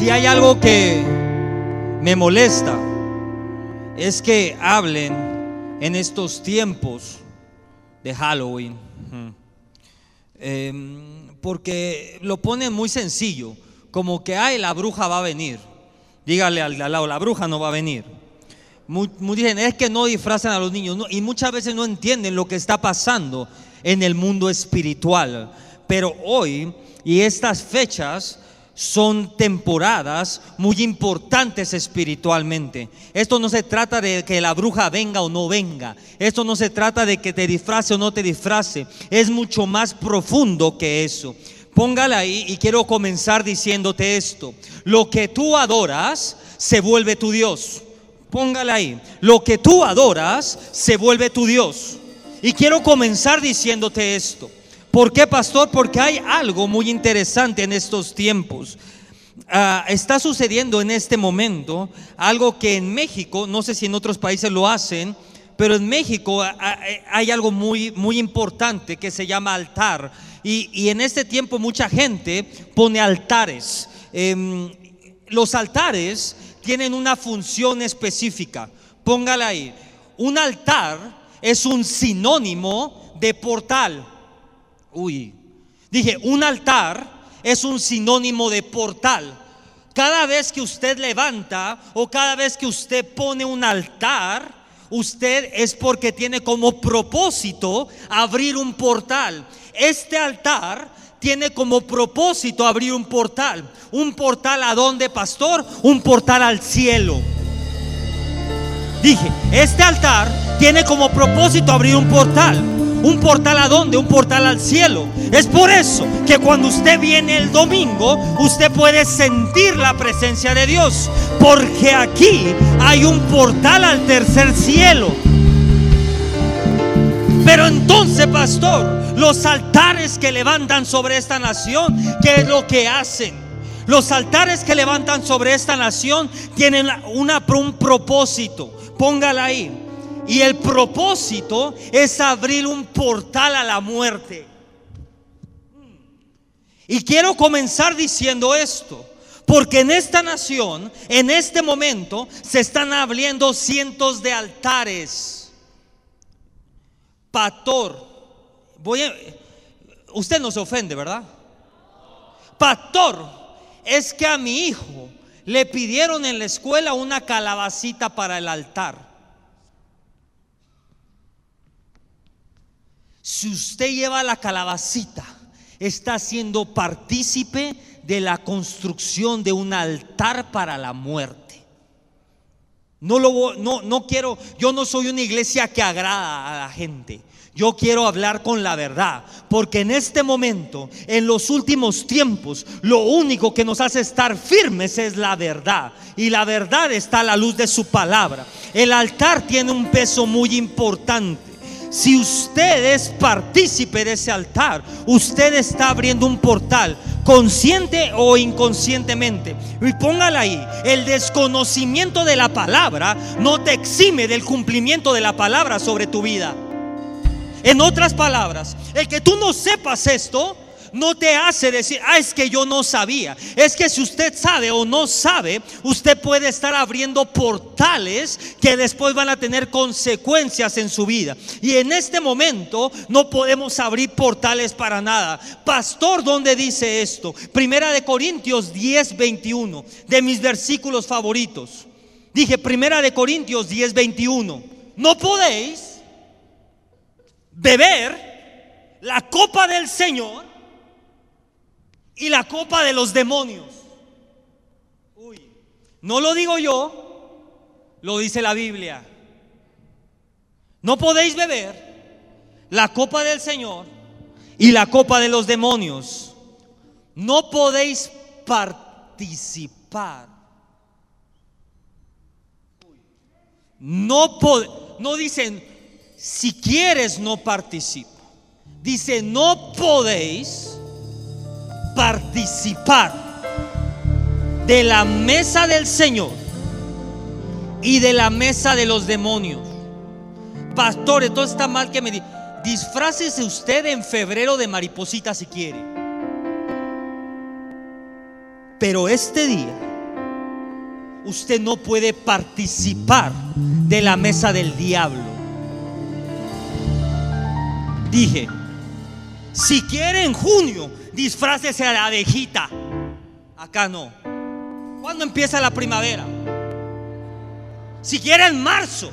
Si hay algo que me molesta, es que hablen en estos tiempos de Halloween. Em, porque lo ponen muy sencillo, como que, ay, la bruja va a venir. Dígale al, lado, la bruja no va a venir. Muy, dicen, es que no disfrazan a los niños. y muchas veces no entienden lo que está pasando en el mundo espiritual. Pero hoy y estas fechas son temporadas muy importantes espiritualmente. Esto no se trata de que la bruja venga o no venga. Esto no se trata de que te disfrace o no te disfrace. Es mucho más profundo que eso. Póngala ahí y quiero comenzar diciéndote esto. Lo que tú adoras se vuelve tu Dios. Póngala ahí. Lo que tú adoras se vuelve tu Dios. Y quiero comenzar diciéndote esto. ¿Por qué, pastor? Porque hay algo muy interesante en estos tiempos. Ah, está sucediendo en este momento algo que en México, no sé si en otros países lo hacen, pero en México hay algo muy, muy importante que se llama altar. Y, en este tiempo mucha gente pone altares. Em, los altares tienen una función específica. Póngala ahí. Un altar es un sinónimo de portal. Uy, dije, un altar es un sinónimo de portal. Cada vez que usted levanta o cada vez que usted pone un altar, usted es porque tiene como propósito abrir un portal. Este altar tiene como propósito abrir un portal. ¿Un portal a dónde, pastor? Un portal al cielo. Dije, este altar tiene como propósito abrir un portal. ¿Un portal a dónde? Un portal al cielo. Es por eso que cuando usted viene el domingo, usted puede sentir la presencia de Dios. Porque aquí hay un portal al tercer cielo. Pero entonces, pastor, los altares que levantan sobre esta nación, ¿qué es lo que hacen? Los altares que levantan sobre esta nación tienen una, un propósito. Póngala ahí. Y el propósito es abrir un portal a la muerte. Y quiero comenzar diciendo esto. Porque en esta nación, en este momento, se están abriendo cientos de altares. Pastor, voy a, usted no se ofende, ¿verdad? Pastor, es que a mi hijo le pidieron en la escuela una calabacita para el altar. Si usted lleva la calabacita, está siendo partícipe de la construcción de un altar para la muerte. No lo no no quiero, yo no soy una iglesia que agrada a la gente. Yo quiero hablar con la verdad, porque en este momento, en los últimos tiempos, lo único que nos hace estar firmes es la verdad. Y la verdad está a la luz de su palabra. El altar tiene un peso muy importante. Si usted es partícipe de ese altar, usted está abriendo un portal, consciente o inconscientemente. Y póngala ahí, el desconocimiento de la palabra no te exime del cumplimiento de la palabra sobre tu vida. En otras palabras, el que tú no sepas esto, no te hace decir, ah, es que yo no sabía. Es que si usted sabe o no sabe, usted puede estar abriendo portales que después van a tener consecuencias en su vida. Y en este momento no podemos abrir portales para nada. Pastor, ¿dónde dice esto? Primera de Corintios 10, 21, de mis versículos favoritos. Dije, Primera de Corintios 10, 21. No podéis beber la copa del Señor y la copa de los demonios. Uy, no lo digo yo, lo dice la Biblia. No podéis beber la copa del Señor y la copa de los demonios. No podéis participar. No, no dicen, si quieres no participo. Dice, no podéis participar de la mesa del Señor y de la mesa de los demonios. Pastor, entonces está mal que me diga, disfrácese usted en febrero de mariposita si quiere. Pero este día usted no puede participar de la mesa del diablo. Dije, si quiere en junio, disfrácese a la abejita. Acá no. ¿Cuándo empieza la primavera? Si quiere en marzo,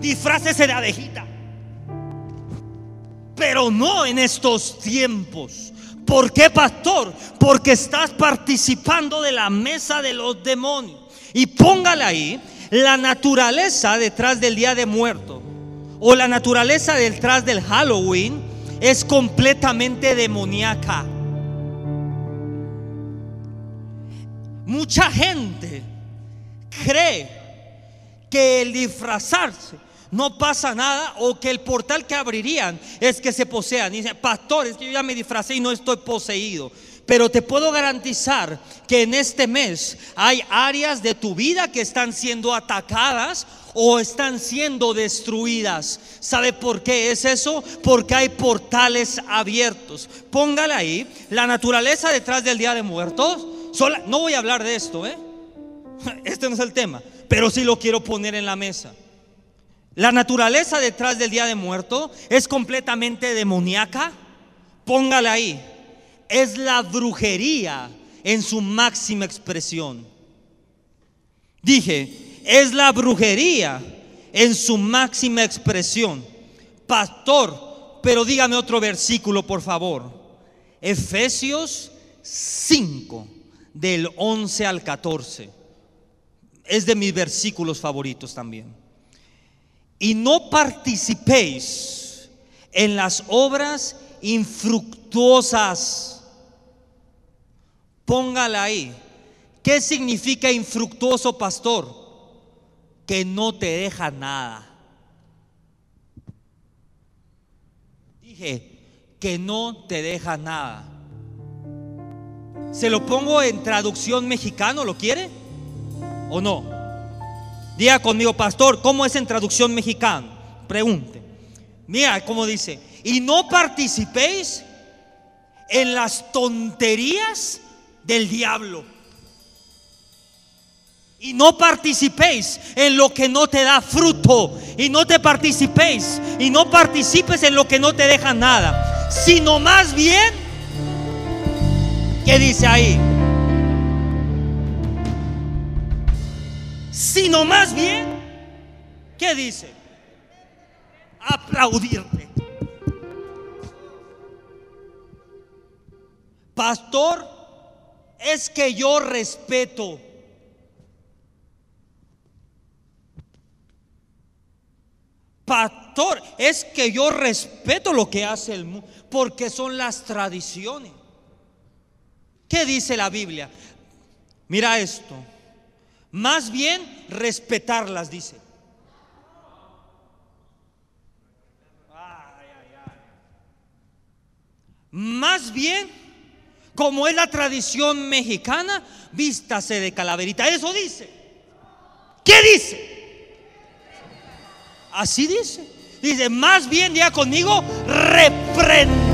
disfrácese de abejita. Pero no en estos tiempos. ¿Por qué, pastor? Porque estás participando de la mesa de los demonios. Y póngale ahí la naturaleza detrás del Día de Muerto o la naturaleza detrás del Halloween es completamente demoníaca. Mucha gente cree que el disfrazarse no pasa nada o que el portal que abrirían es que se posean. Y dice, pastor, es que yo ya me disfracé y no estoy poseído. Pero te puedo garantizar que en este mes hay áreas de tu vida que están siendo atacadas o están siendo destruidas. ¿Sabe por qué es eso? Porque hay portales abiertos. Póngale ahí la naturaleza detrás del Día de Muertos. No voy a hablar de esto, ¿eh? Este no es el tema, pero sí lo quiero poner en la mesa. La naturaleza detrás del Día de Muerto es completamente demoníaca. Póngale ahí es la brujería en su máxima expresión. Dije, es la brujería en su máxima expresión. Pastor, pero dígame otro versículo, por favor. Efesios 5, del 11 al 14. Es de mis versículos favoritos también. Y no participéis en las obras infructuosas Póngala ahí. ¿Qué significa infructuoso pastor? Que no te deja nada. Dije, que no te deja nada. Se lo pongo en traducción mexicano, ¿lo quiere? ¿O no? Diga conmigo, pastor, ¿cómo es en traducción mexicano? Pregunte. Mira cómo dice, y no participéis en las tonterías del diablo. Y no participéis en lo que no te da fruto. Y no te participéis. Y no participes en lo que no te deja nada. Sino más bien, ¿qué dice ahí? Sino más bien, ¿qué dice? Aplaudirte. Pastor, es que yo respeto. Pastor, es que yo respeto lo que hace el mundo, porque son las tradiciones. ¿Qué dice la Biblia? Mira esto. Más bien respetarlas, dice. Más bien como es la tradición mexicana, vístase de calaverita. Eso dice. ¿Qué dice? Así dice. Dice, más bien ya conmigo, reprende.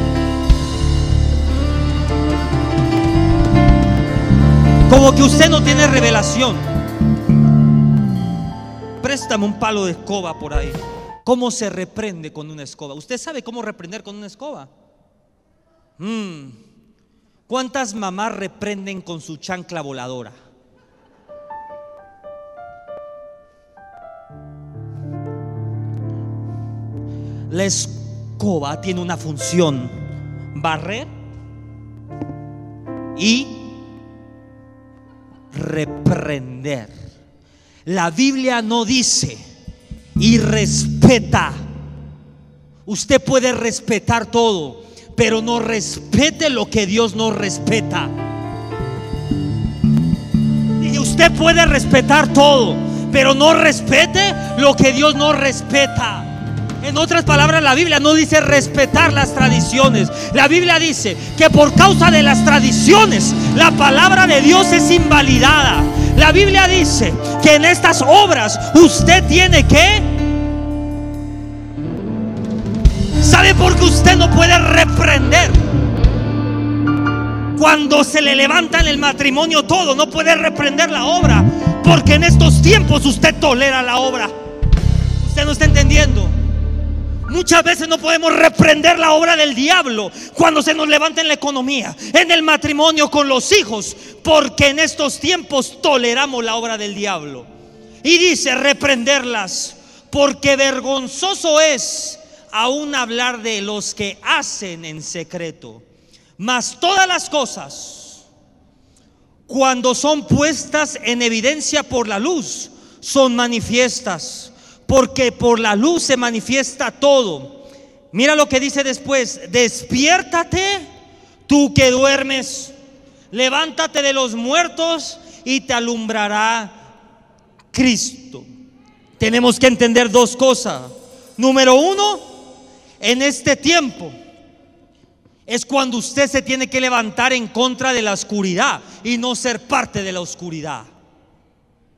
Como que usted no tiene revelación. Préstame un palo de escoba por ahí. ¿Cómo se reprende con una escoba? ¿Usted sabe cómo reprender con una escoba? Mmm ¿Cuántas mamás reprenden con su chancla voladora? La escoba tiene una función, barrer y reprender. La Biblia no dice y respeta. Usted puede respetar todo, pero no respete lo que Dios no respeta. Y usted puede respetar todo, pero no respete lo que Dios no respeta. En otras palabras, la Biblia no dice respetar las tradiciones. La Biblia dice que por causa de las tradiciones, la palabra de Dios es invalidada. La Biblia dice que en estas obras usted tiene que ¿Sabe por qué usted no puede reprender? Cuando se le levanta en el matrimonio todo, no puede reprender la obra. Porque en estos tiempos usted tolera la obra. Usted no está entendiendo. Muchas veces no podemos reprender la obra del diablo cuando se nos levanta en la economía, en el matrimonio, con los hijos, porque en estos tiempos toleramos la obra del diablo. Y dice, reprenderlas, porque vergonzoso es aún hablar de los que hacen en secreto. Mas todas las cosas, cuando son puestas en evidencia por la luz, son manifiestas, porque por la luz se manifiesta todo. Mira lo que dice después, despiértate tú que duermes, levántate de los muertos y te alumbrará Cristo. Tenemos que entender dos cosas. Número uno, en este tiempo es cuando usted se tiene que levantar en contra de la oscuridad y no ser parte de la oscuridad.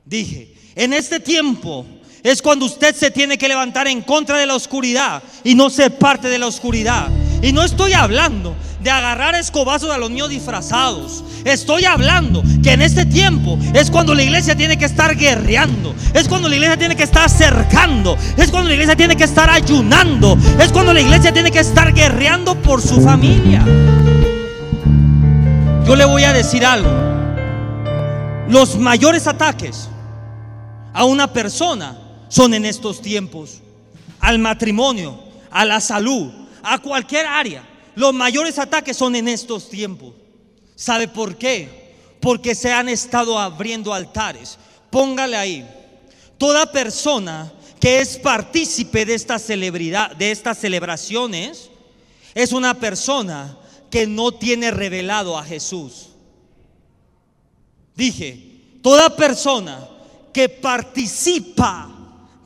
Dije, en este tiempo es cuando usted se tiene que levantar en contra de la oscuridad y no ser parte de la oscuridad. Y no estoy hablando de agarrar escobazos a los niños disfrazados. Estoy hablando que en este tiempo es cuando la iglesia tiene que estar guerreando. Es cuando la iglesia tiene que estar acercando. Es cuando la iglesia tiene que estar ayunando. Es cuando la iglesia tiene que estar guerreando por su familia. Yo le voy a decir algo. Los mayores ataques a una persona son en estos tiempos. Al matrimonio, a la salud, a cualquier área. Los mayores ataques son en estos tiempos. ¿Sabe por qué? Porque se han estado abriendo altares. Póngale ahí. Toda persona que es partícipe de esta celebridad, de estas celebraciones, es una persona que no tiene revelado a Jesús. Dije, toda persona que participa,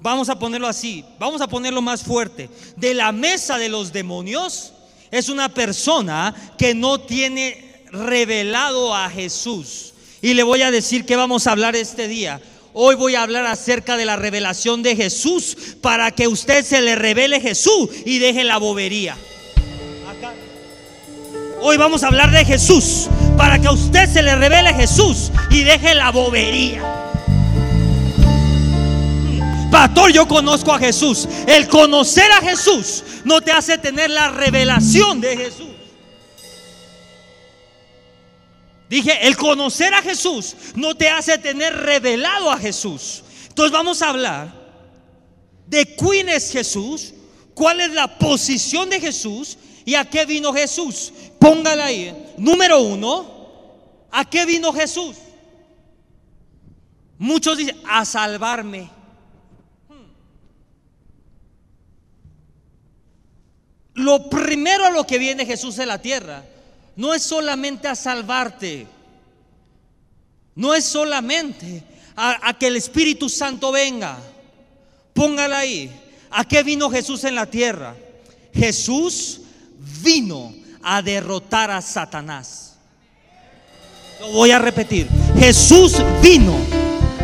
vamos a ponerlo así, vamos a ponerlo más fuerte, de la mesa de los demonios, es una persona que no tiene revelado a Jesús. Y le voy a decir que vamos a hablar este día. Hoy voy a hablar acerca de la revelación de Jesús para que usted se le revele Jesús y deje la bobería. Hoy vamos a hablar de Jesús para que usted se le revele Jesús y deje la bobería. Pastor, yo conozco a Jesús. El conocer a Jesús no te hace tener la revelación de Jesús. Dije, el conocer a Jesús no te hace tener revelado a Jesús. Entonces vamos a hablar de quién es Jesús, cuál es la posición de Jesús y a qué vino Jesús. Póngala ahí. Número uno, ¿a qué vino Jesús? Muchos dicen, a salvarme. Lo primero a lo que viene Jesús en la tierra no es solamente a salvarte, no es solamente a, que el Espíritu Santo venga. Póngala ahí. ¿A qué vino Jesús en la tierra? Jesús vino a derrotar a Satanás. Lo voy a repetir. Jesús vino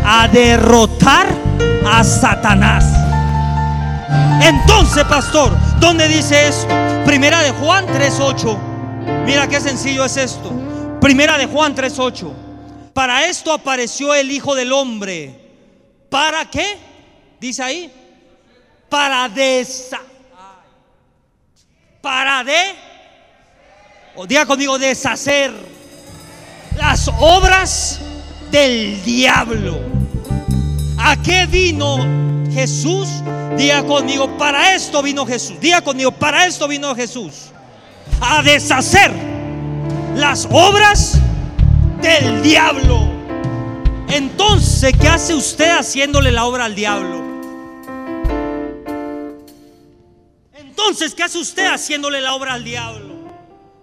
a derrotar a Satanás. Entonces, pastor, ¿Dónde dice esto? Primera de Juan 3.8. Mira qué sencillo es esto. Primera de Juan 3.8. Para esto apareció el Hijo del Hombre. ¿Para qué? Dice ahí. Para desa. Para de. O diga conmigo, deshacer las obras del diablo. ¿A qué vino Jesús? Diga conmigo, para esto vino Jesús. Diga conmigo, para esto vino Jesús. A deshacer las obras del diablo. Entonces, ¿qué hace usted haciéndole la obra al diablo? Entonces, ¿qué hace usted haciéndole la obra al diablo?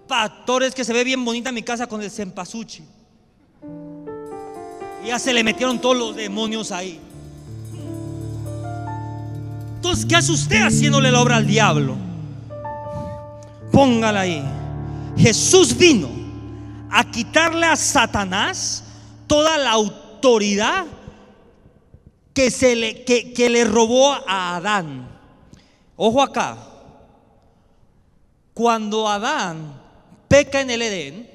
Pastores que se ve bien bonita mi casa con el cempasúchil. Y ya se le metieron todos los demonios ahí. Entonces, ¿qué hace usted haciéndole la obra al diablo? Póngala ahí. Jesús vino a quitarle a Satanás toda la autoridad que, se le, que le robó a Adán. Ojo acá. Cuando Adán peca en el Edén,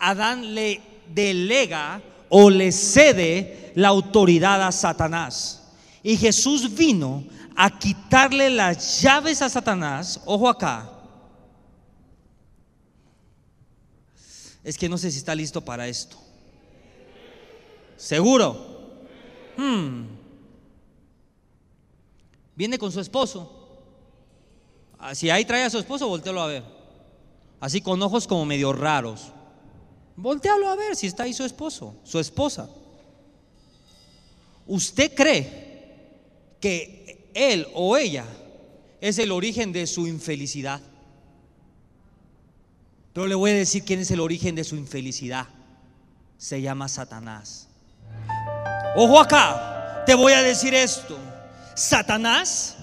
Adán le delega o le cede la autoridad a Satanás. Y Jesús vino a quitarle las llaves a Satanás. Ojo acá. Es que no sé si está listo para esto. ¿Seguro? Hmm. Viene con su esposo. Ah, si ahí trae a su esposo, voltealo a ver. Así con ojos como medio raros. Voltealo a ver si está ahí su esposo, su esposa. ¿Usted cree que él o ella es el origen de su infelicidad? Pero le voy a decir quién es el origen de su infelicidad. Se llama Satanás. Ojo acá, te voy a decir esto. Satanás,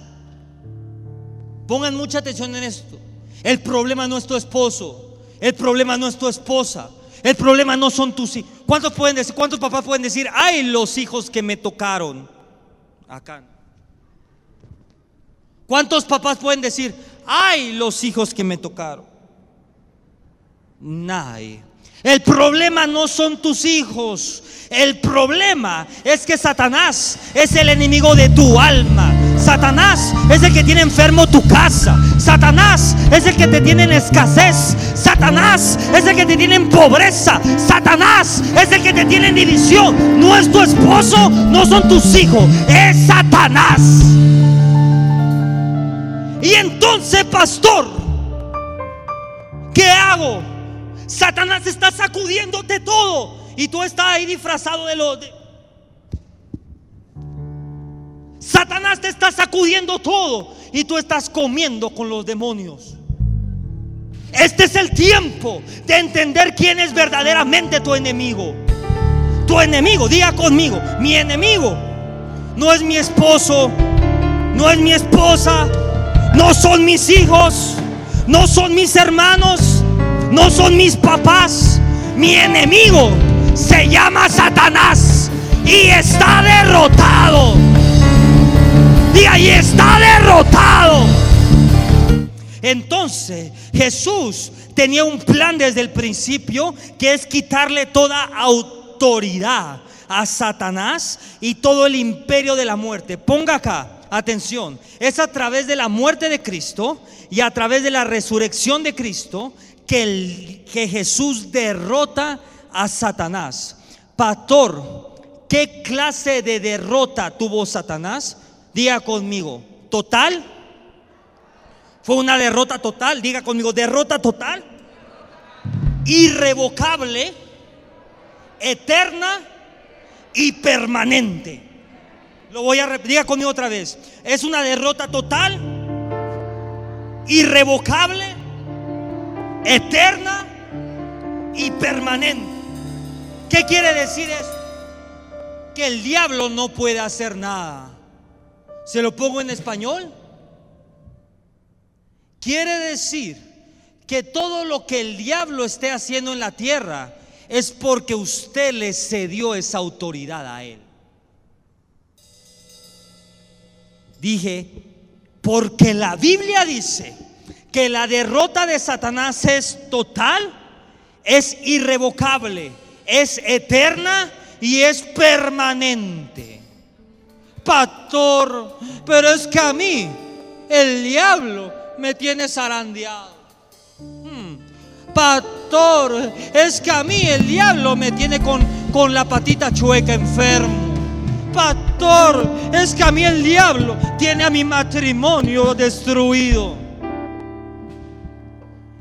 pongan mucha atención en esto. El problema no es tu esposo, el problema no es tu esposa, el problema no son tus hijos. ¿Cuántos pueden decir, cuántos papás pueden decir, ay, los hijos que me tocaron? Acá. ¿Cuántos papás pueden decir, ay, los hijos que me tocaron? Nadie. El problema no son tus hijos. El problema es que Satanás es el enemigo de tu alma. Satanás es el que tiene enfermo tu casa. Satanás es el que te tiene en escasez. Satanás es el que te tiene en pobreza. Satanás es el que te tiene en división. No es tu esposo, no son tus hijos. Es Satanás. Y entonces, pastor, ¿qué hago? Satanás está sacudiéndote todo y tú estás ahí disfrazado de lo de... Satanás te está sacudiendo todo y tú estás comiendo con los demonios. Este es el tiempo de entender quién es verdaderamente tu enemigo. Tu enemigo, diga conmigo, mi enemigo no es mi esposo, no es mi esposa, no son mis hijos, no son mis hermanos, no son mis papás. Mi enemigo se llama Satanás y está derrotado. Y ahí está derrotado. Entonces Jesús tenía un plan desde el principio que es quitarle toda autoridad a Satanás y todo el imperio de la muerte. Ponga acá, atención, es a través de la muerte de Cristo y a través de la resurrección de Cristo que, Jesús derrota a Satanás. Pastor, ¿qué clase de derrota tuvo Satanás? Diga conmigo, ¿total? Fue una derrota total, diga conmigo, derrota total, irrevocable, eterna y permanente. Lo voy a repetir, diga conmigo otra vez. Es una derrota total, irrevocable, eterna y permanente. ¿Qué quiere decir esto? Que el diablo no puede hacer nada. ¿Se lo pongo en español? Quiere decir que todo lo que el diablo esté haciendo en la tierra es porque usted le cedió esa autoridad a él. Dije, porque la Biblia dice que la derrota de Satanás es total, es irrevocable, es eterna y es permanente. Pastor, pero es que a mí el diablo me tiene zarandeado. Hmm. Pastor, es que a mí el diablo me tiene con, con la patita chueca enfermo. Pastor, es que a mí el diablo tiene a mi matrimonio destruido.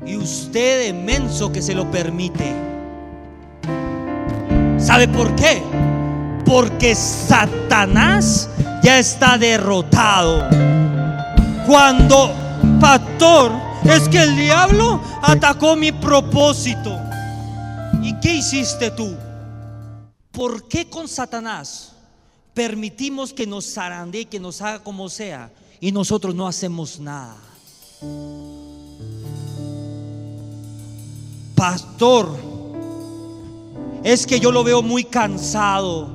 Y usted inmenso que se lo permite. ¿Sabe por qué? Porque Satanás ya está derrotado. Cuando, pastor, es que el diablo atacó mi propósito. ¿Y qué hiciste tú? ¿Por qué con Satanás permitimos que nos zarandee, que nos haga como sea, y nosotros no hacemos nada? pastor, es que yo lo veo muy cansado.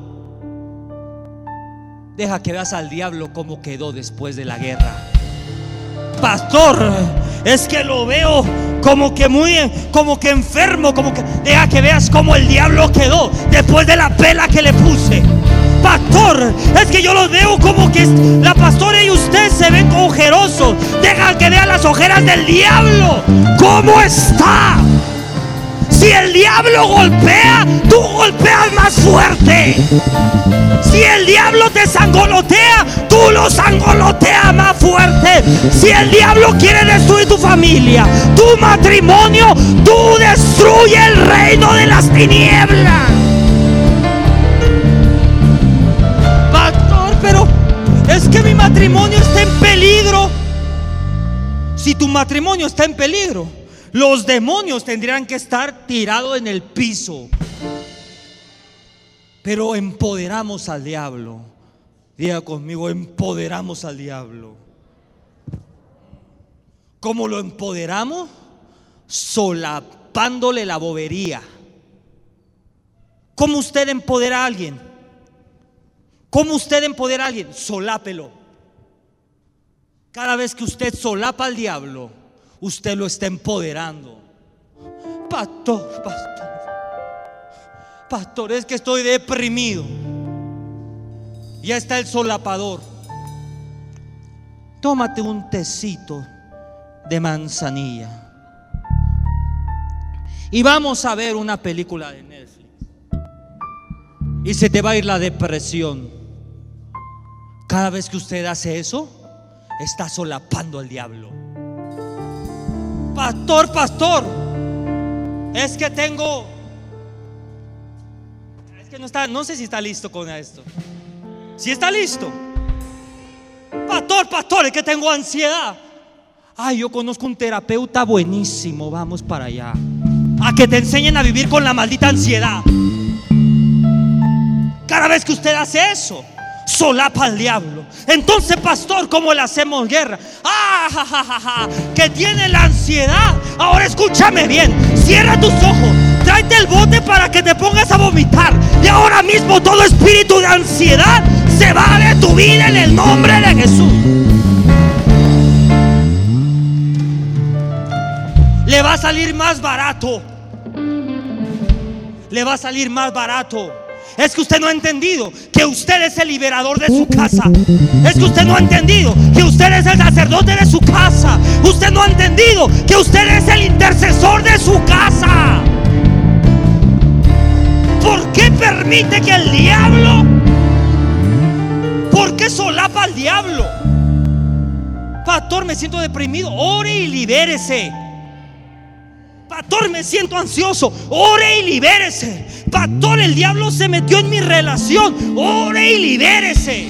Deja que veas al diablo como quedó después de la guerra. Pastor, es que lo veo como que muy, como que enfermo, como que, deja que veas cómo el diablo quedó después de la pela que le puse. Pastor, es que yo los veo como que la pastora y usted se ven ojerosos. Deja que vean las ojeras del diablo. ¿Cómo está? Si el diablo golpea, tú golpeas más fuerte. Si el diablo te sangolotea, tú lo sangoloteas más fuerte. Si el diablo quiere destruir tu familia, tu matrimonio, tú destruye el reino de las tinieblas. Es que mi matrimonio está en peligro. Si tu matrimonio está en peligro, los demonios tendrían que estar tirados en el piso. Pero empoderamos al diablo. Diga conmigo, empoderamos al diablo. ¿Cómo lo empoderamos? Solapándole la bobería. ¿Cómo usted empodera a alguien? ¿Cómo usted empodera a alguien? Solápelo. Cada vez que usted solapa al diablo, usted lo está empoderando. Pastor, pastor. Pastor, es que estoy deprimido. Ya está el solapador. Tómate un tecito de manzanilla. Y vamos a ver una película de Netflix. Y se te va a ir la depresión. Cada vez que usted hace eso, está solapando al diablo. Pastor, pastor, es que tengo... Es que no está, no sé si está listo con esto. Si está listo. Pastor, pastor, es que tengo ansiedad. Ay, yo conozco un terapeuta buenísimo, vamos para allá. A que te enseñen a vivir con la maldita ansiedad. Cada vez que usted hace eso, solapa al diablo. Entonces, pastor, ¿cómo le hacemos guerra? Ah, que tiene la ansiedad. Ahora escúchame bien. Cierra tus ojos. Tráete el bote para que te pongas a vomitar. Y ahora mismo todo espíritu de ansiedad se va de tu vida en el nombre de Jesús. Le va a salir más barato. Le va a salir más barato es que usted no ha entendido que usted es el liberador de su casa. Es que usted no ha entendido que usted es el sacerdote de su casa. Usted no ha entendido que usted es el intercesor de su casa. ¿Por qué permite que el diablo? ¿Por qué solapa al diablo? Pastor, me siento deprimido. Ore y libérese. Pastor, me siento ansioso. Ore y libérese. Pastor, el diablo se metió en mi relación. Ore y libérese.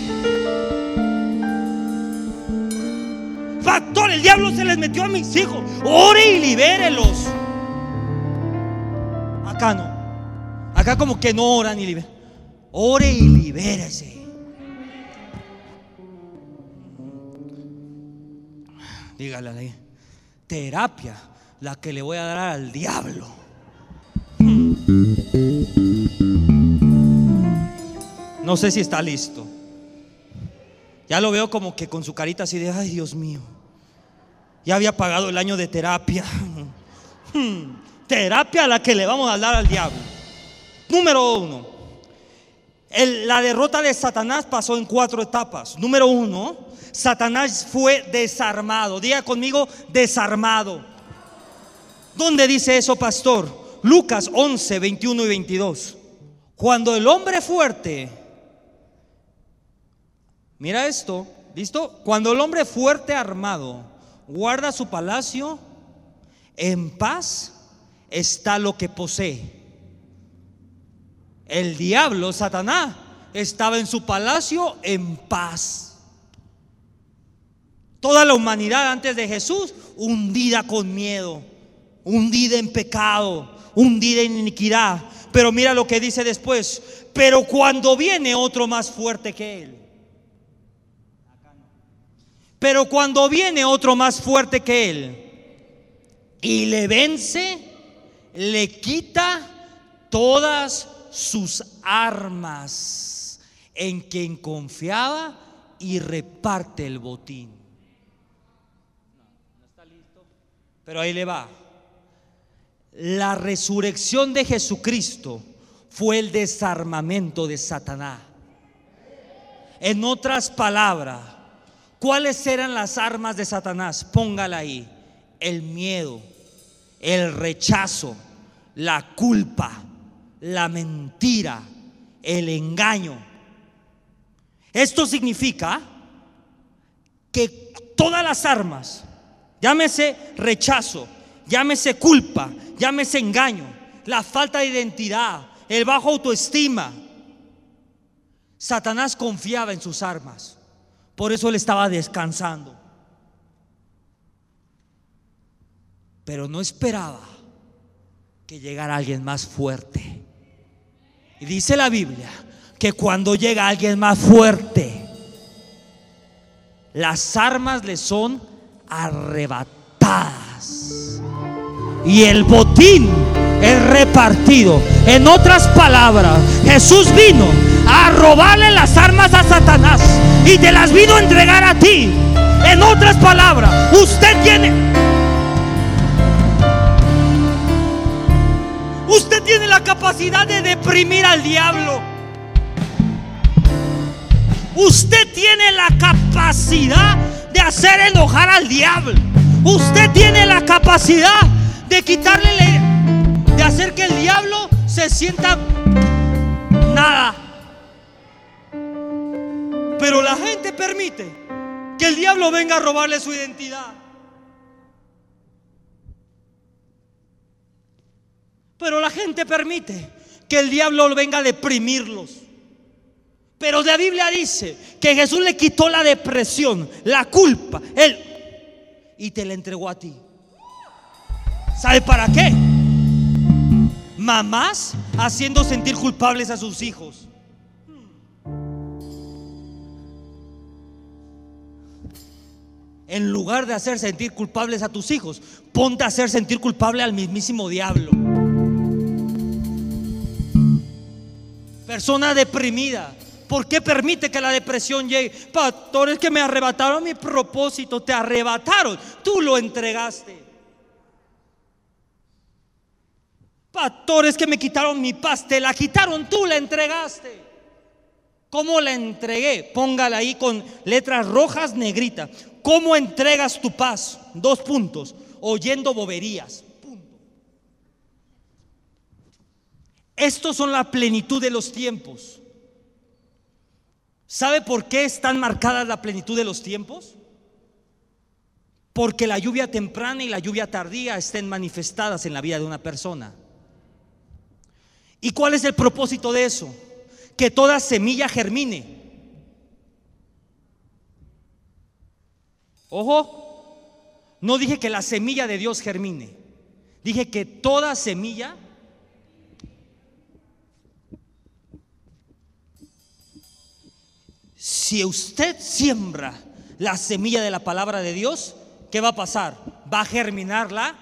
Pastor, el diablo se les metió a mis hijos. Ore y libérelos. Acá no. Acá como que no oran y liberan. Ore y libérese. Dígale Terapia la que le voy a dar al diablo. No sé si está listo. Ya lo veo como que con su carita así de, ay Dios mío, ya había pagado el año de terapia. Terapia a la que le vamos a dar al diablo. Número uno, la derrota de Satanás pasó en cuatro etapas. Número uno, Satanás fue desarmado. Diga conmigo, desarmado. ¿Dónde dice eso, pastor? Lucas 11, 21 y 22. Cuando el hombre fuerte, mira esto, ¿listo? Cuando el hombre fuerte armado guarda su palacio, en paz está lo que posee. El diablo, Satanás, estaba en su palacio en paz. Toda la humanidad antes de Jesús hundida con miedo hundida en pecado, hundida en iniquidad. Pero mira lo que dice después. Pero cuando viene otro más fuerte que él. Pero cuando viene otro más fuerte que él y le vence, le quita todas sus armas en quien confiaba y reparte el botín. Pero ahí le va. La resurrección de Jesucristo fue el desarmamento de Satanás. En otras palabras, ¿cuáles eran las armas de Satanás? Póngala ahí. El miedo, el rechazo, la culpa, la mentira, el engaño. Esto significa que todas las armas, llámese rechazo, llámese culpa, llámese engaño, la falta de identidad, el bajo autoestima, Satanás confiaba en sus armas. Por eso él estaba descansando. Pero no esperaba que llegara alguien más fuerte. Y dice la Biblia que cuando llega alguien más fuerte, las armas le son arrebatadas. Y el botín es repartido. En otras palabras, Jesús vino a robarle las armas a Satanás y te las vino a entregar a ti. En otras palabras, usted tiene... Usted tiene la capacidad de deprimir al diablo. Usted tiene la capacidad de hacer enojar al diablo. Usted tiene la capacidad de quitarle, de hacer que el diablo se sienta nada. Pero la gente permite que el diablo venga a robarle su identidad. Pero la gente permite que el diablo venga a deprimirlos. Pero la Biblia dice que Jesús le quitó la depresión, la culpa, él y te la entregó a ti. ¿Sabe para qué? Mamás haciendo sentir culpables a sus hijos. En lugar de hacer sentir culpables a tus hijos, ponte a hacer sentir culpable al mismísimo diablo. Persona deprimida. ¿Por qué permite que la depresión llegue? Pastores que me arrebataron mi propósito, te arrebataron, tú lo entregaste. Pastores que me quitaron mi paz, te la quitaron, tú la entregaste. ¿Cómo la entregué? Póngala ahí con letras rojas, negritas. ¿Cómo entregas tu paz? Dos puntos. Oyendo boberías. Punto. Estos son la plenitud de los tiempos. ¿Sabe por qué están marcadas la plenitud de los tiempos? Porque la lluvia temprana y la lluvia tardía estén manifestadas en la vida de una persona. ¿Y cuál es el propósito de eso? Que toda semilla germine. Ojo, no dije que la semilla de Dios germine. Dije que toda semilla si usted siembra la semilla de la palabra de Dios, ¿qué va a pasar? Va a germinar la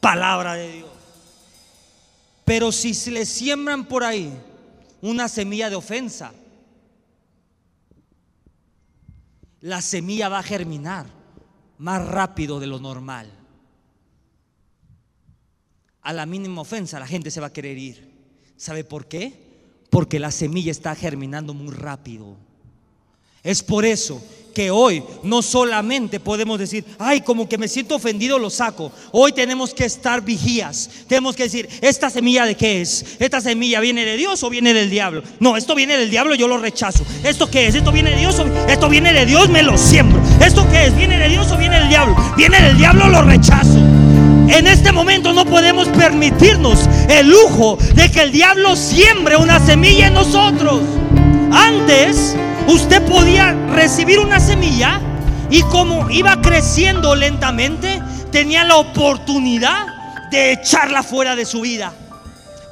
palabra de Dios. Pero si se le siembran por ahí una semilla de ofensa, la semilla va a germinar más rápido de lo normal. A la mínima ofensa la gente se va a querer ir. ¿Sabe por qué? Porque la semilla está germinando muy rápido. Es por eso que hoy no solamente podemos decir, ay, como que me siento ofendido, lo saco. Hoy tenemos que estar vigías. Tenemos que decir, ¿esta semilla de qué es? ¿Esta semilla viene de Dios o viene del diablo? No, esto viene del diablo, yo lo rechazo. ¿Esto qué es? ¿Esto viene de Dios esto viene de Dios? Me lo siembro. ¿Esto qué es? ¿Viene de Dios o viene del diablo? Viene del diablo, lo rechazo. En este momento no podemos permitirnos el lujo de que el diablo siembre una semilla en nosotros. Antes usted podía recibir una semilla y como iba creciendo lentamente, tenía la oportunidad de echarla fuera de su vida.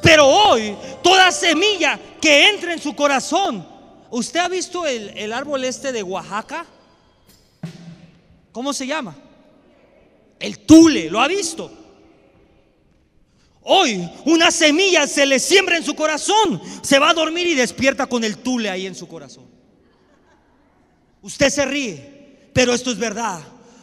Pero hoy, toda semilla que entra en su corazón, ¿usted ha visto el, el árbol este de Oaxaca? ¿Cómo se llama? El tule, ¿lo ha visto? Hoy una semilla se le siembra en su corazón, se va a dormir y despierta con el tule ahí en su corazón. Usted se ríe, pero esto es verdad.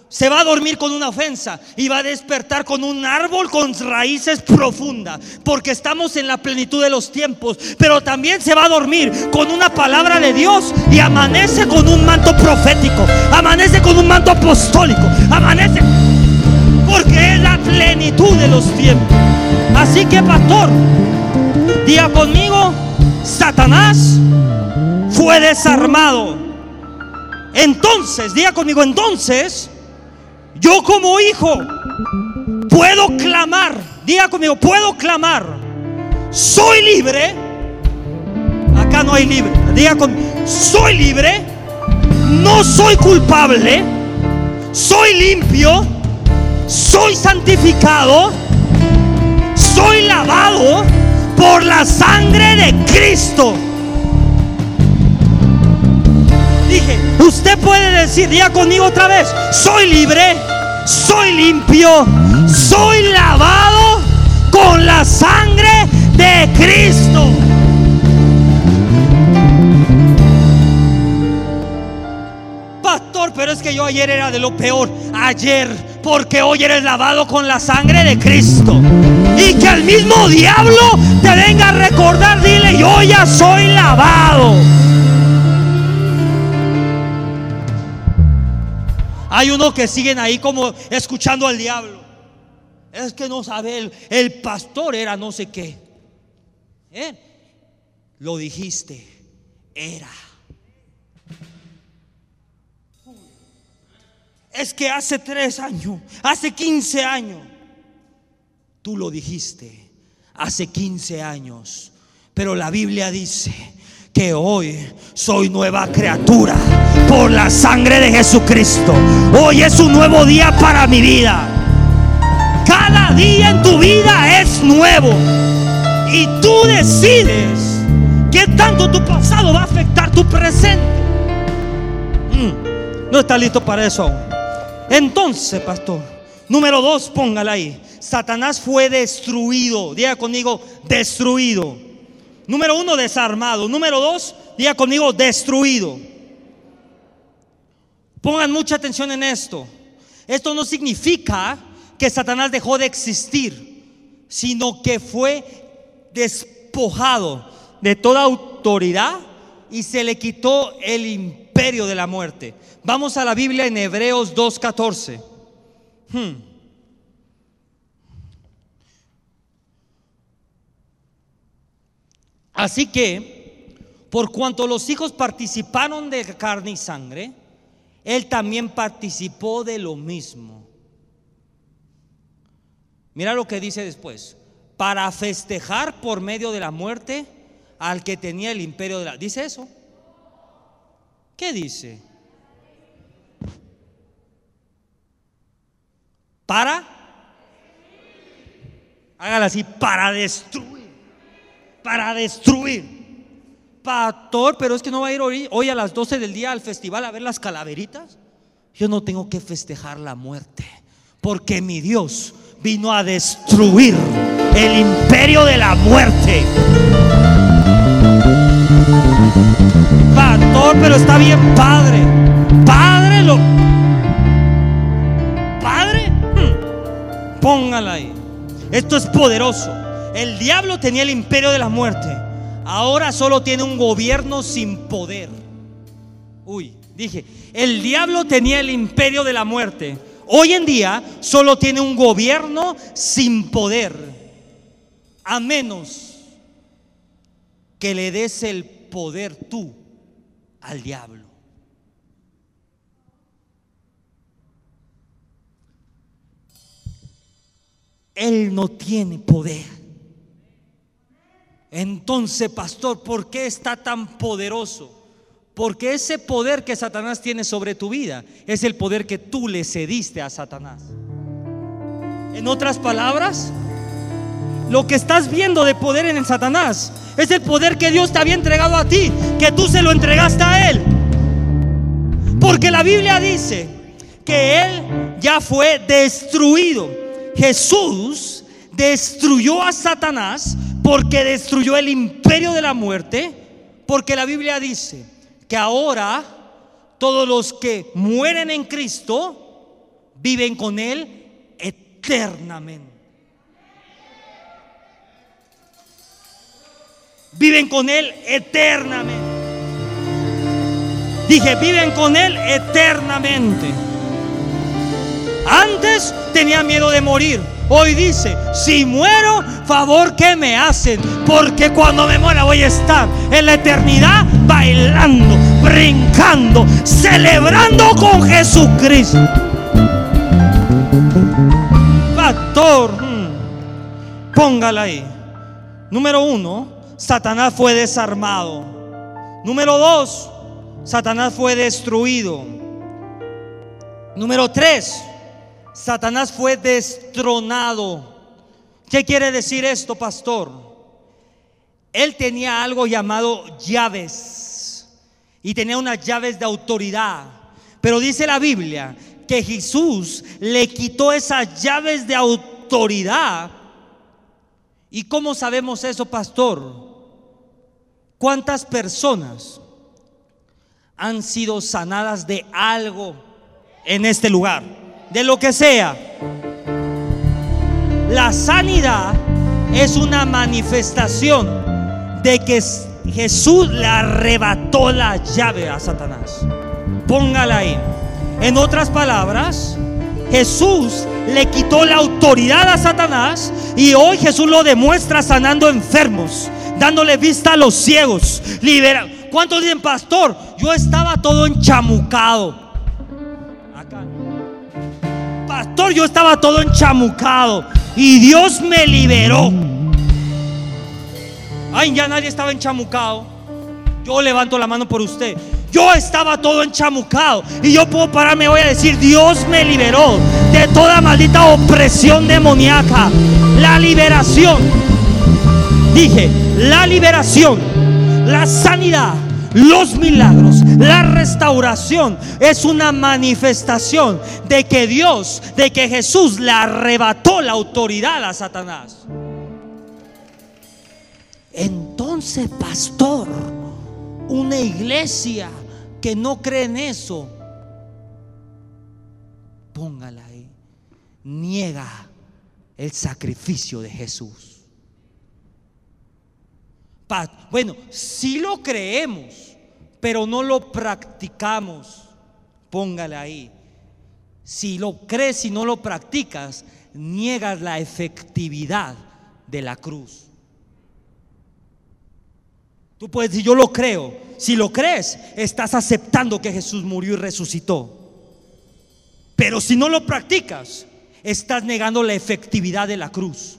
se va a dormir con una ofensa y va a despertar con un árbol con raíces profundas, porque estamos en la plenitud de los tiempos, pero también se va a dormir con una palabra de Dios y amanece con un manto profético, amanece con un manto apostólico, amanece porque es la plenitud de los tiempos. Así que pastor, diga conmigo, Satanás fue desarmado. Entonces, diga conmigo, entonces yo como hijo puedo clamar, diga conmigo, puedo clamar, soy libre. Acá no hay libre, diga conmigo, soy libre, no soy culpable, soy limpio, soy santificado, soy lavado por la sangre de Cristo. Usted puede decir, diga conmigo otra vez, soy libre, soy limpio, soy lavado con la sangre de Cristo. Pastor, pero es que yo ayer era de lo peor. Ayer, porque hoy eres lavado con la sangre de Cristo. Y que el mismo diablo te venga a recordar, dile, yo ya soy lavado. Hay unos que siguen ahí como escuchando al diablo. Es que no sabe, el, pastor era no sé qué. ¿Eh? Lo dijiste, era. Es que hace tres años, hace 15 años, tú lo dijiste, hace 15 años. Pero la Biblia dice que hoy soy nueva criatura por la sangre de Jesucristo. Hoy es un nuevo día para mi vida. Cada día en tu vida es nuevo. Y tú decides qué tanto tu pasado va a afectar tu presente. Mm, no está listo para eso. Entonces, pastor, número dos, póngala ahí. Satanás fue destruido. Diga conmigo, destruido. Número uno, desarmado. Número dos, diga conmigo, destruido. Pongan mucha atención en esto. Esto no significa que Satanás dejó de existir, sino que fue despojado de toda autoridad y se le quitó el imperio de la muerte. Vamos a la Biblia en Hebreos 2.14. Hmm. Así que, por cuanto los hijos participaron de carne y sangre, él también participó de lo mismo. Mira lo que dice después. Para festejar por medio de la muerte al que tenía el imperio de la... ¿Dice eso? ¿Qué dice? Para... Hágala así, para destruir para destruir. Pastor, pero es que no va a ir hoy, a las 12 del día al festival a ver las calaveritas. Yo no tengo que festejar la muerte, porque mi Dios vino a destruir el imperio de la muerte. Pastor, pero está bien, Padre. Padre, lo. Padre, hmm, póngala ahí. Esto es poderoso. El diablo tenía el imperio de la muerte. Ahora solo tiene un gobierno sin poder. Uy, dije, el diablo tenía el imperio de la muerte. Hoy en día solo tiene un gobierno sin poder. A menos que le des el poder tú al diablo. Él no tiene poder. Entonces, pastor, ¿por qué está tan poderoso? Porque ese poder que Satanás tiene sobre tu vida es el poder que tú le cediste a Satanás. En otras palabras, lo que estás viendo de poder en el Satanás es el poder que Dios te había entregado a ti, que tú se lo entregaste a Él. Porque la Biblia dice que Él ya fue destruido. Jesús destruyó a Satanás porque destruyó el imperio de la muerte, porque la Biblia dice que ahora todos los que mueren en Cristo viven con Él eternamente. Viven con Él eternamente. Dije, viven con Él eternamente. Antes tenía miedo de morir. Hoy dice, si muero, favor que me hacen. Porque cuando me muera voy a estar en la eternidad bailando, brincando, celebrando con Jesucristo. Pastor, hmm, póngala ahí. Número uno, Satanás fue desarmado. Número dos, Satanás fue destruido. Número tres, Satanás fue destronado. ¿Qué quiere decir esto, pastor? Él tenía algo llamado llaves y tenía unas llaves de autoridad. Pero dice la Biblia que Jesús le quitó esas llaves de autoridad. ¿Y cómo sabemos eso, pastor? ¿Cuántas personas han sido sanadas de algo en este lugar? De lo que sea. La sanidad es una manifestación de que Jesús le arrebató la llave a Satanás. Póngala ahí. En otras palabras, Jesús le quitó la autoridad a Satanás y hoy Jesús lo demuestra sanando enfermos, dándole vista a los ciegos, libera. ¿Cuántos dicen, pastor? Yo estaba todo enchamucado. Yo estaba todo enchamucado y Dios me liberó. Ay, ya nadie estaba enchamucado. Yo levanto la mano por usted. Yo estaba todo enchamucado y yo puedo pararme voy a decir, Dios me liberó de toda maldita opresión demoníaca. La liberación. Dije, la liberación, la sanidad, los milagros, la restauración es una manifestación de que Dios, de que Jesús le arrebató la autoridad a Satanás. Entonces, pastor, una iglesia que no cree en eso, póngala ahí, niega el sacrificio de Jesús. Bueno, si lo creemos, pero no lo practicamos, póngale ahí. Si lo crees y no lo practicas, niegas la efectividad de la cruz. Tú puedes decir, yo lo creo. Si lo crees, estás aceptando que Jesús murió y resucitó. Pero si no lo practicas, estás negando la efectividad de la cruz.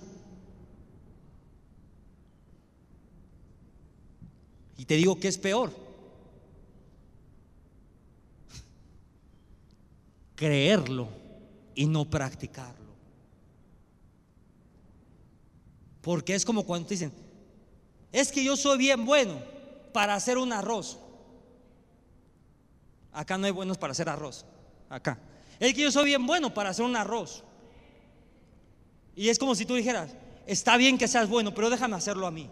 Y te digo que es peor. Creerlo y no practicarlo. Porque es como cuando te dicen, es que yo soy bien bueno para hacer un arroz. Acá no hay buenos para hacer arroz. Acá. Es que yo soy bien bueno para hacer un arroz. Y es como si tú dijeras, está bien que seas bueno, pero déjame hacerlo a mí.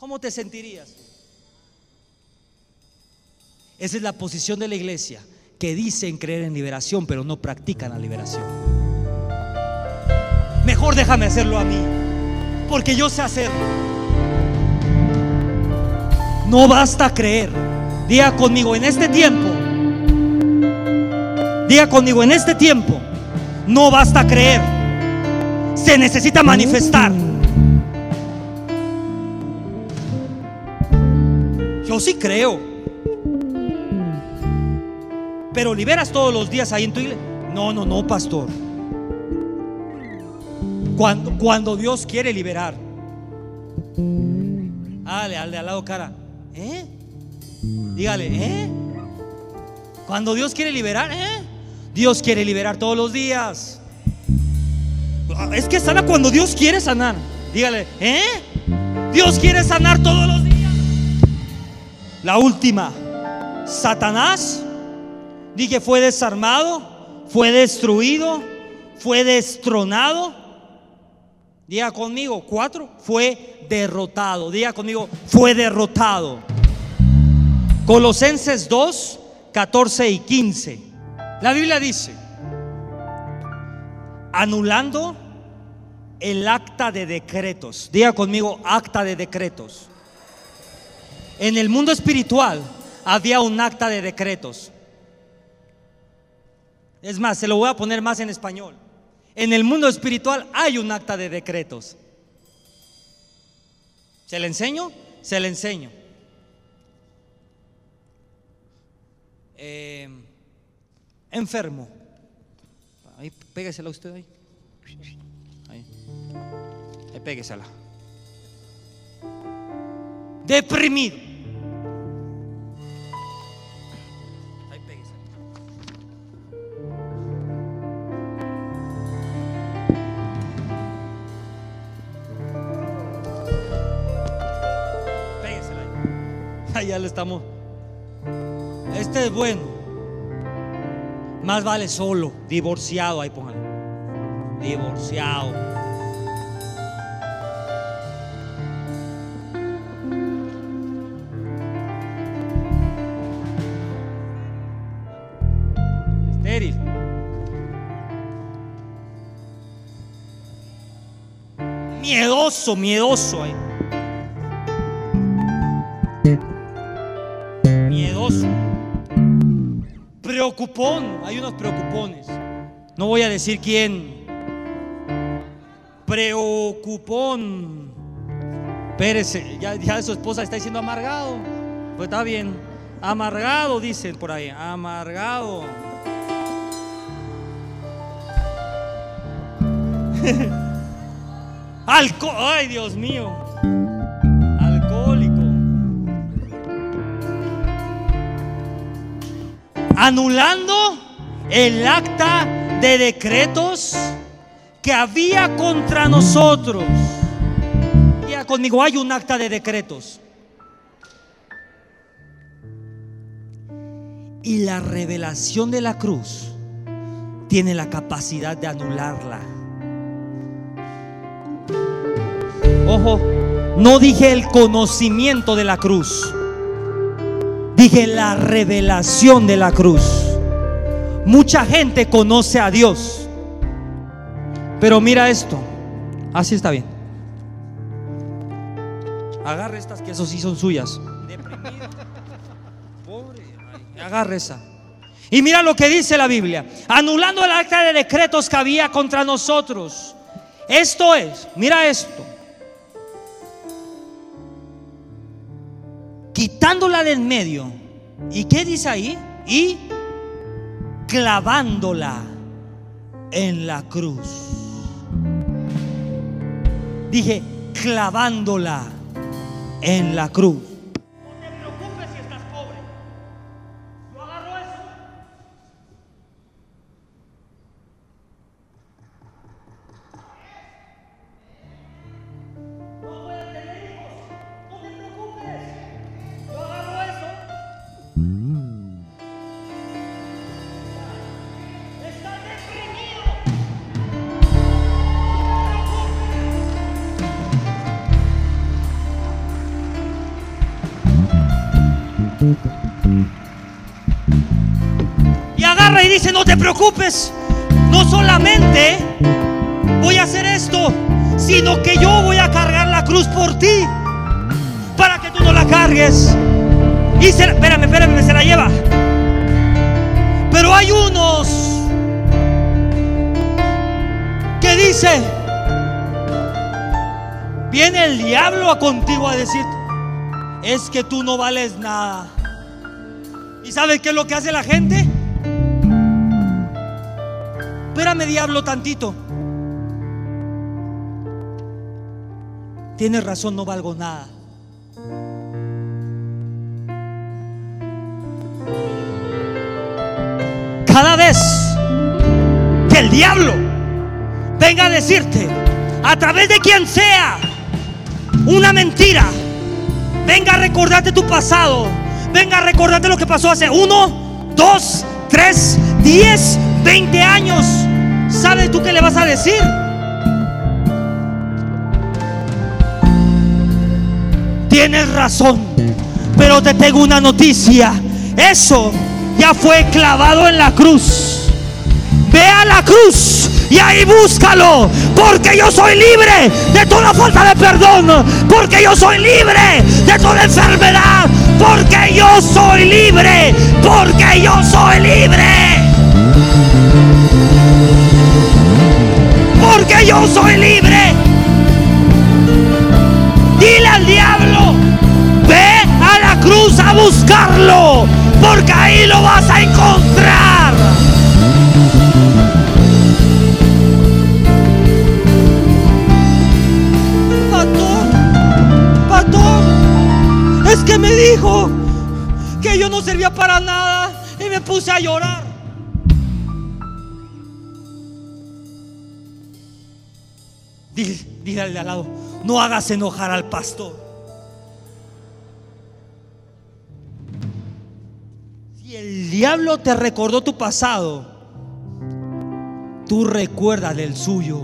¿Cómo te sentirías? Esa es la posición de la iglesia, que dicen creer en liberación, pero no practican la liberación. Mejor déjame hacerlo a mí, porque yo sé hacerlo. No basta creer. Diga conmigo, en este tiempo, diga conmigo, en este tiempo, no basta creer. Se necesita manifestar. Sí creo. Pero liberas todos los días ahí en tu iglesia. No, no, no, pastor. Cuando, cuando Dios quiere liberar. Dale, al de al lado cara. ¿Eh? Dígale, ¿eh? Cuando Dios quiere liberar, ¿eh? Dios quiere liberar todos los días. Es que sana cuando Dios quiere sanar. Dígale, ¿eh? Dios quiere sanar todos los días. La última, Satanás, dije, fue desarmado, fue destruido, fue destronado. Diga conmigo, cuatro, fue derrotado. Diga conmigo, fue derrotado. Colosenses 2, 14 y 15. La Biblia dice, anulando el acta de decretos. Diga conmigo, acta de decretos. En el mundo espiritual había un acta de decretos. Es más, se lo voy a poner más en español. En el mundo espiritual hay un acta de decretos. ¿Se le enseño? Se le enseño. Eh, enfermo. Ahí, péguesela usted ahí. Ahí. Ahí. Deprimido. Ya le estamos. Este es bueno. Más vale solo, divorciado, ahí póngale. Divorciado. Estéril. Miedoso, miedoso ahí. Preocupón, hay unos preocupones. No voy a decir quién. Preocupón. Espérese, ya, ya su esposa está diciendo amargado. Pues está bien. Amargado, dicen por ahí. Amargado. Alco Ay, Dios mío. Anulando el acta de decretos que había contra nosotros. Ya conmigo hay un acta de decretos. Y la revelación de la cruz tiene la capacidad de anularla. Ojo, no dije el conocimiento de la cruz. Dije la revelación de la cruz. Mucha gente conoce a Dios. Pero mira esto. Así está bien. Agarre estas que eso sí son suyas. Pobre. Agarre esa. Y mira lo que dice la Biblia. Anulando el acta de decretos que había contra nosotros. Esto es, mira esto. Quitándola del medio. ¿Y qué dice ahí? Y clavándola en la cruz. Dije, clavándola en la cruz. No solamente voy a hacer esto, sino que yo voy a cargar la cruz por ti, para que tú no la cargues. Y se, espérame, espérame, se la lleva. Pero hay unos que dicen, viene el diablo a contigo a decir, es que tú no vales nada. ¿Y sabes qué es lo que hace la gente? Diablo, tantito. Tienes razón, no valgo nada. Cada vez que el diablo venga a decirte, a través de quien sea, una mentira, venga a recordarte tu pasado, venga a recordarte lo que pasó hace uno, dos, tres, diez, veinte años. ¿Sabes tú qué le vas a decir? Tienes razón, pero te tengo una noticia. Eso ya fue clavado en la cruz. Ve a la cruz y ahí búscalo. Porque yo soy libre de toda falta de perdón. Porque yo soy libre de toda enfermedad. Porque yo soy libre. Porque yo soy libre. Porque yo soy libre. Dile al diablo, ve a la cruz a buscarlo. Porque ahí lo vas a encontrar. Es que me dijo que yo no servía para nada y me puse a llorar. Dile, al de al lado, no hagas enojar al pastor. Si el diablo te recordó tu pasado, tú recuerdas del suyo.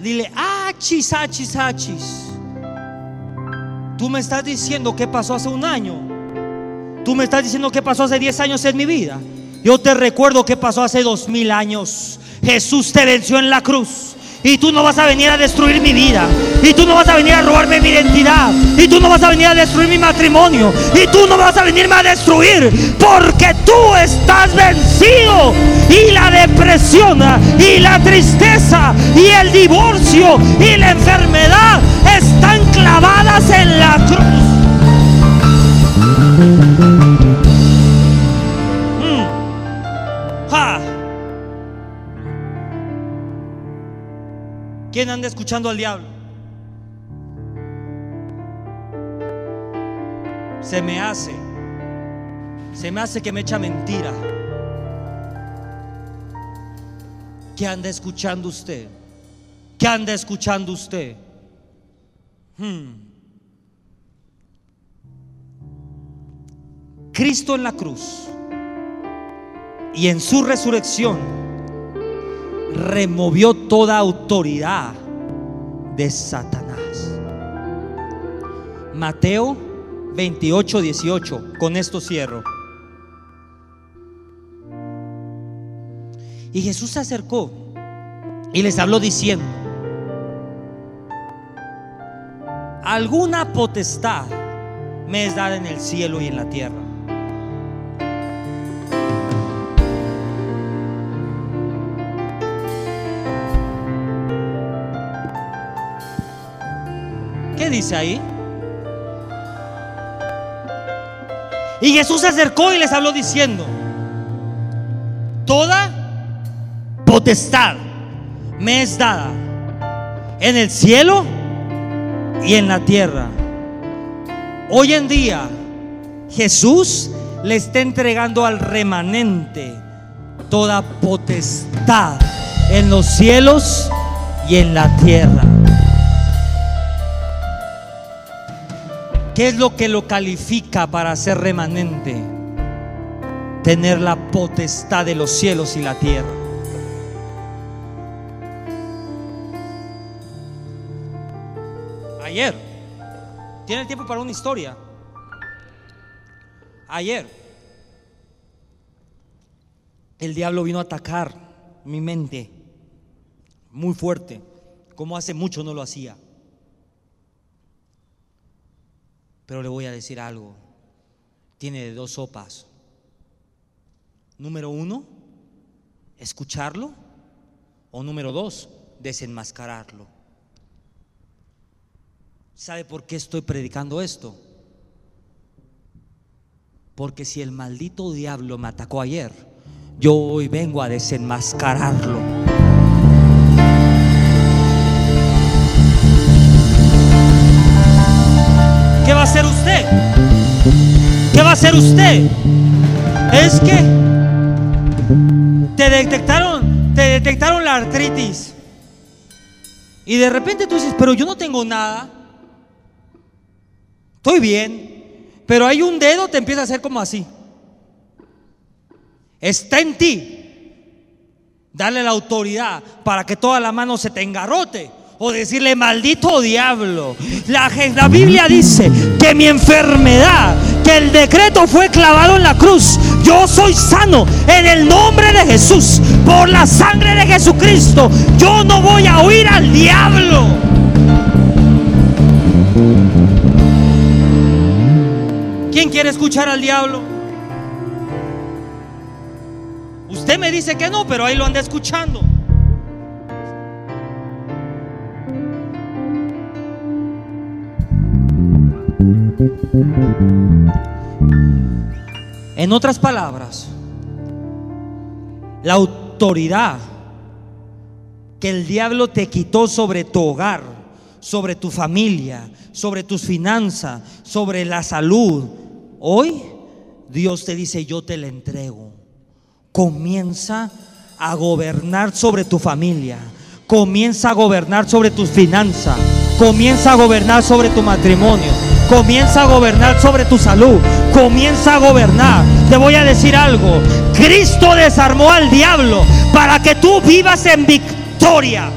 Dile, achis, achis, achis. Tú me estás diciendo qué pasó hace un año. Tú me estás diciendo qué pasó hace 10 años en mi vida. Yo te recuerdo qué pasó hace dos mil años. Jesús te venció en la cruz. Y tú no vas a venir a destruir mi vida. Y tú no vas a venir a robarme mi identidad. Y tú no vas a venir a destruir mi matrimonio. Y tú no vas a venirme a destruir. Porque tú estás vencido. Y la depresión. Y la tristeza. Y el divorcio. Y la enfermedad. Están clavadas en la cruz. ¿Quién anda escuchando al diablo? Se me hace, se me hace que me echa mentira. ¿Qué anda escuchando usted? ¿Qué anda escuchando usted? Hmm. Cristo en la cruz y en su resurrección removió toda autoridad de Satanás. Mateo 28, 18. Con esto cierro. Y Jesús se acercó y les habló diciendo, alguna potestad me es dada en el cielo y en la tierra. Dice ahí? Y Jesús se acercó y les habló diciendo, toda potestad me es dada en el cielo y en la tierra. Hoy en día Jesús le está entregando al remanente toda potestad en los cielos y en la tierra. ¿Qué es lo que lo califica para ser remanente? Tener la potestad de los cielos y la tierra. Ayer, tiene tiempo para una historia. Ayer, el diablo vino a atacar mi mente muy fuerte, como hace mucho no lo hacía. Pero le voy a decir algo. Tiene de dos sopas. Número uno, escucharlo. O número dos, desenmascararlo. ¿Sabe por qué estoy predicando esto? Porque si el maldito diablo me atacó ayer, yo hoy vengo a desenmascararlo. ¿Qué va a hacer usted? ¿Qué va a hacer usted? Es que te detectaron, te detectaron la artritis. Y de repente tú dices, pero yo no tengo nada. Estoy bien. Pero hay un dedo, te empieza a hacer como así. Está en ti. Dale la autoridad para que toda la mano se te engarrote o decirle maldito diablo. La, Biblia dice que mi enfermedad, que el decreto fue clavado en la cruz. Yo soy sano en el nombre de Jesús. Por la sangre de Jesucristo. Yo no voy a oír al diablo. ¿Quién quiere escuchar al diablo? Usted me dice que no, pero ahí lo anda escuchando. En otras palabras, la autoridad que el diablo te quitó sobre tu hogar, sobre tu familia, sobre tus finanzas, sobre la salud, hoy Dios te dice, yo te la entrego. Comienza a gobernar sobre tu familia. Comienza a gobernar sobre tus finanzas. Comienza a gobernar sobre tu matrimonio. Comienza a gobernar sobre tu salud. Comienza a gobernar. Te voy a decir algo. Cristo desarmó al diablo para que tú vivas en victoria.